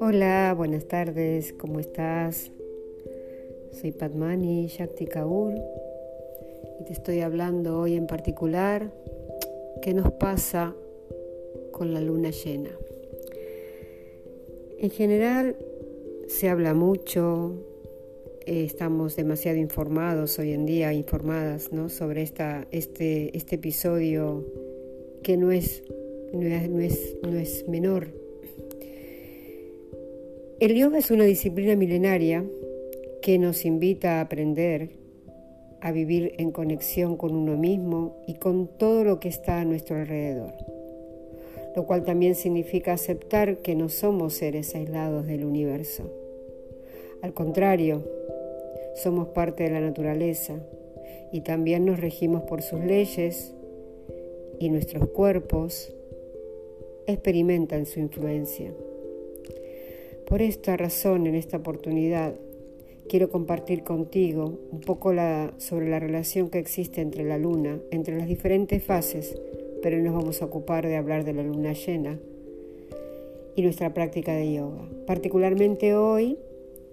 Hola, buenas tardes, ¿cómo estás? Soy Padmani Shakti Kaur y te estoy hablando hoy en particular qué nos pasa con la luna llena. En general se habla mucho, eh, estamos demasiado informados hoy en día, informadas ¿no? sobre esta, este, este episodio que no es, no es, no es menor. El yoga es una disciplina milenaria que nos invita a aprender a vivir en conexión con uno mismo y con todo lo que está a nuestro alrededor lo cual también significa aceptar que no somos seres aislados del universo. Al contrario, somos parte de la naturaleza y también nos regimos por sus leyes y nuestros cuerpos experimentan su influencia. Por esta razón, en esta oportunidad, quiero compartir contigo un poco sobre la relación que existe entre la luna, entre las diferentes fases pero nos vamos a ocupar de hablar de la luna llena y nuestra práctica de yoga. Particularmente hoy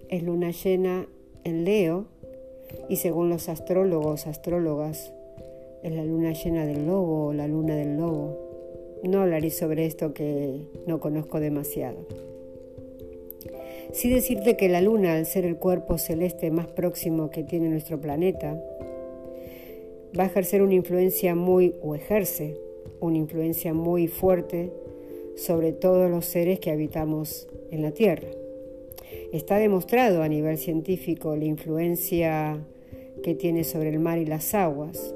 es luna llena en Leo y según los astrólogos, astrólogas, es la luna llena del lobo o la luna del lobo. No hablaré sobre esto que no conozco demasiado. Sí decirte que la luna, al ser el cuerpo celeste más próximo que tiene nuestro planeta, va a ejercer una influencia muy, o ejerce una influencia muy fuerte sobre todos los seres que habitamos en la Tierra. Está demostrado a nivel científico la influencia que tiene sobre el mar y las aguas,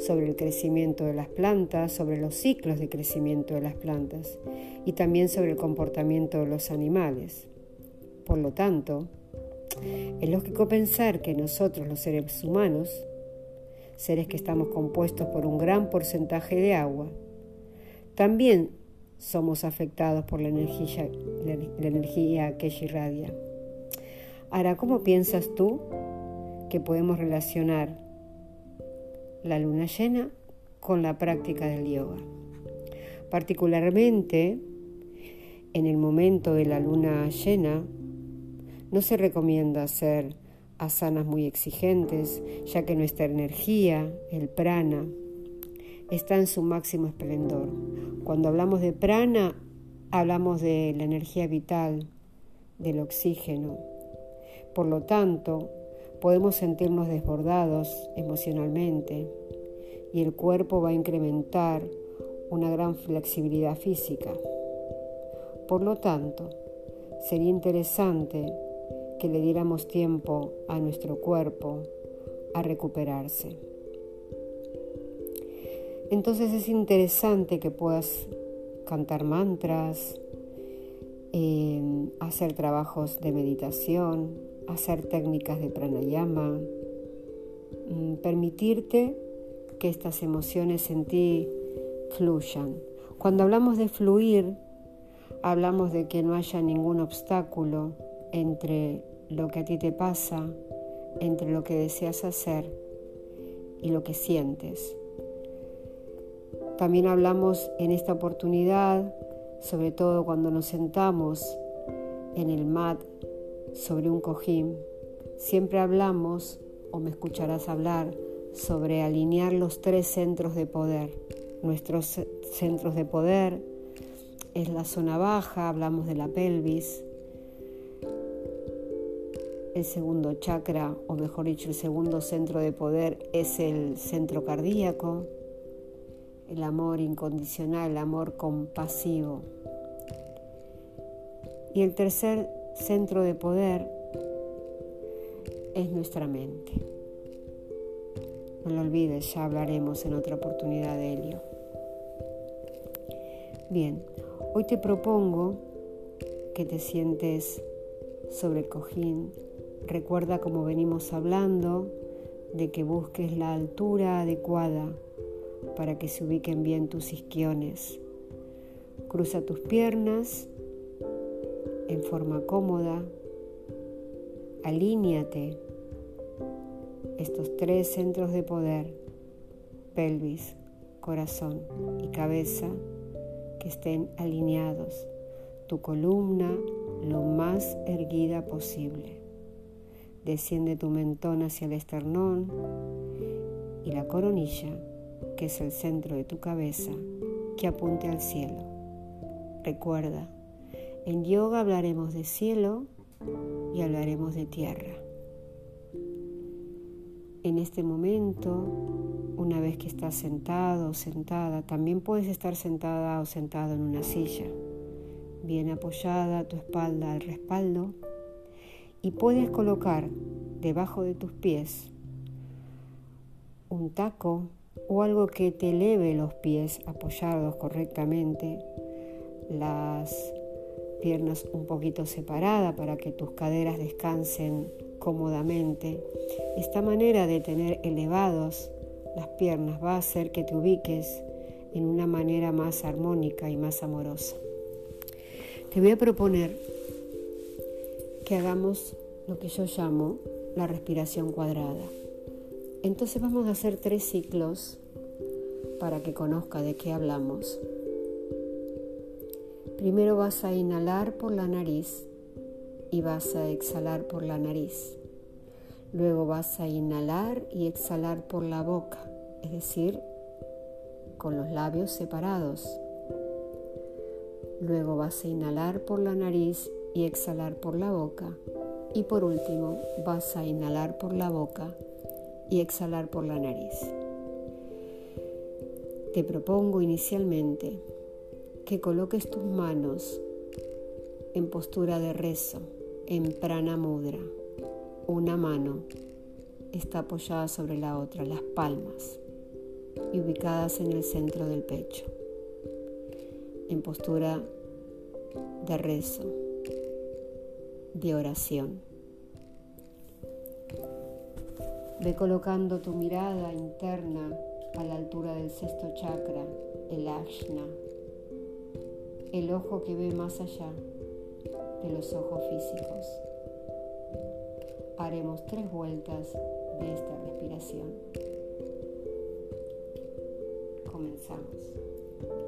sobre el crecimiento de las plantas, sobre los ciclos de crecimiento de las plantas y también sobre el comportamiento de los animales. Por lo tanto, es lógico pensar que nosotros los seres humanos seres que estamos compuestos por un gran porcentaje de agua, también somos afectados por la energía, la, que irradia. Ahora, ¿cómo piensas tú que podemos relacionar la luna llena con la práctica del yoga? Particularmente en el momento de la luna llena, no se recomienda hacer asanas muy exigentes, ya que nuestra energía, el prana, está en su máximo esplendor. Cuando hablamos de prana, hablamos de la energía vital, del oxígeno. Por lo tanto, podemos sentirnos desbordados emocionalmente y el cuerpo va a incrementar una gran flexibilidad física. Por lo tanto, sería interesante que le diéramos tiempo a nuestro cuerpo a recuperarse. Entonces es interesante que puedas cantar mantras, eh, hacer trabajos de meditación, hacer técnicas de pranayama, mm, permitirte que estas emociones en ti fluyan. Cuando hablamos de fluir, hablamos de que no haya ningún obstáculo entre lo que a ti te pasa, entre lo que deseas hacer y lo que sientes. También hablamos en esta oportunidad, sobre todo cuando nos sentamos en el mat sobre un cojín, siempre hablamos, o me escucharás hablar, sobre alinear los tres centros de poder. Nuestros centros de poder es la zona baja, hablamos de la pelvis, el segundo chakra, o mejor dicho, el segundo centro de poder es el centro cardíaco, el amor incondicional, el amor compasivo. Y el tercer centro de poder es nuestra mente. No lo olvides, ya hablaremos en otra oportunidad de ello. Bien, hoy te propongo que te sientes sobre el cojín Recuerda como venimos hablando de que busques la altura adecuada para que se ubiquen bien tus isquiones. Cruza tus piernas en forma cómoda. Alíñate estos tres centros de poder, pelvis, corazón y cabeza que estén alineados, tu columna lo más erguida posible. Desciende tu mentón hacia el esternón y la coronilla, que es el centro de tu cabeza, que apunte al cielo. Recuerda, en yoga hablaremos de cielo y hablaremos de tierra. En este momento, una vez que estás sentado o sentada, también puedes estar sentada o sentado en una silla, bien apoyada tu espalda al respaldo y puedes colocar debajo de tus pies un taco o algo que te eleve los pies apoyados correctamente, las piernas un poquito separadas para que tus caderas descansen cómodamente. Esta manera de tener elevados las piernas va a hacer que te ubiques en una manera más armónica y más amorosa. Te voy a proponer que hagamos lo que yo llamo la respiración cuadrada. Entonces vamos a hacer tres ciclos para que conozca de qué hablamos. Primero vas a inhalar por la nariz y vas a exhalar por la nariz. Luego vas a inhalar y exhalar por la boca, es decir, con los labios separados. Luego vas a inhalar por la nariz y exhalar por la boca. Y por último, vas a inhalar por la boca y exhalar por la nariz. Te propongo inicialmente que coloques tus manos en postura de rezo, en prana mudra. Una mano está apoyada sobre la otra, las palmas, y ubicadas en el centro del pecho, en postura de rezo, de oración. Ve colocando tu mirada interna a la altura del sexto chakra, el ashna, el ojo que ve más allá de los ojos físicos. Haremos tres vueltas de esta respiración. Comenzamos.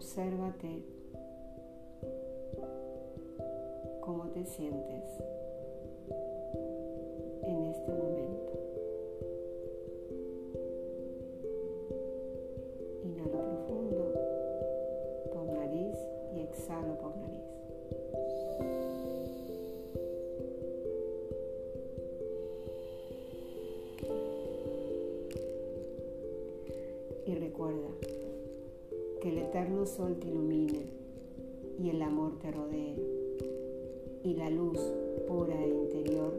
Obsérvate cómo te sientes sol te ilumine y el amor te rodee y la luz pura e interior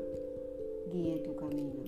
guíe tu camino.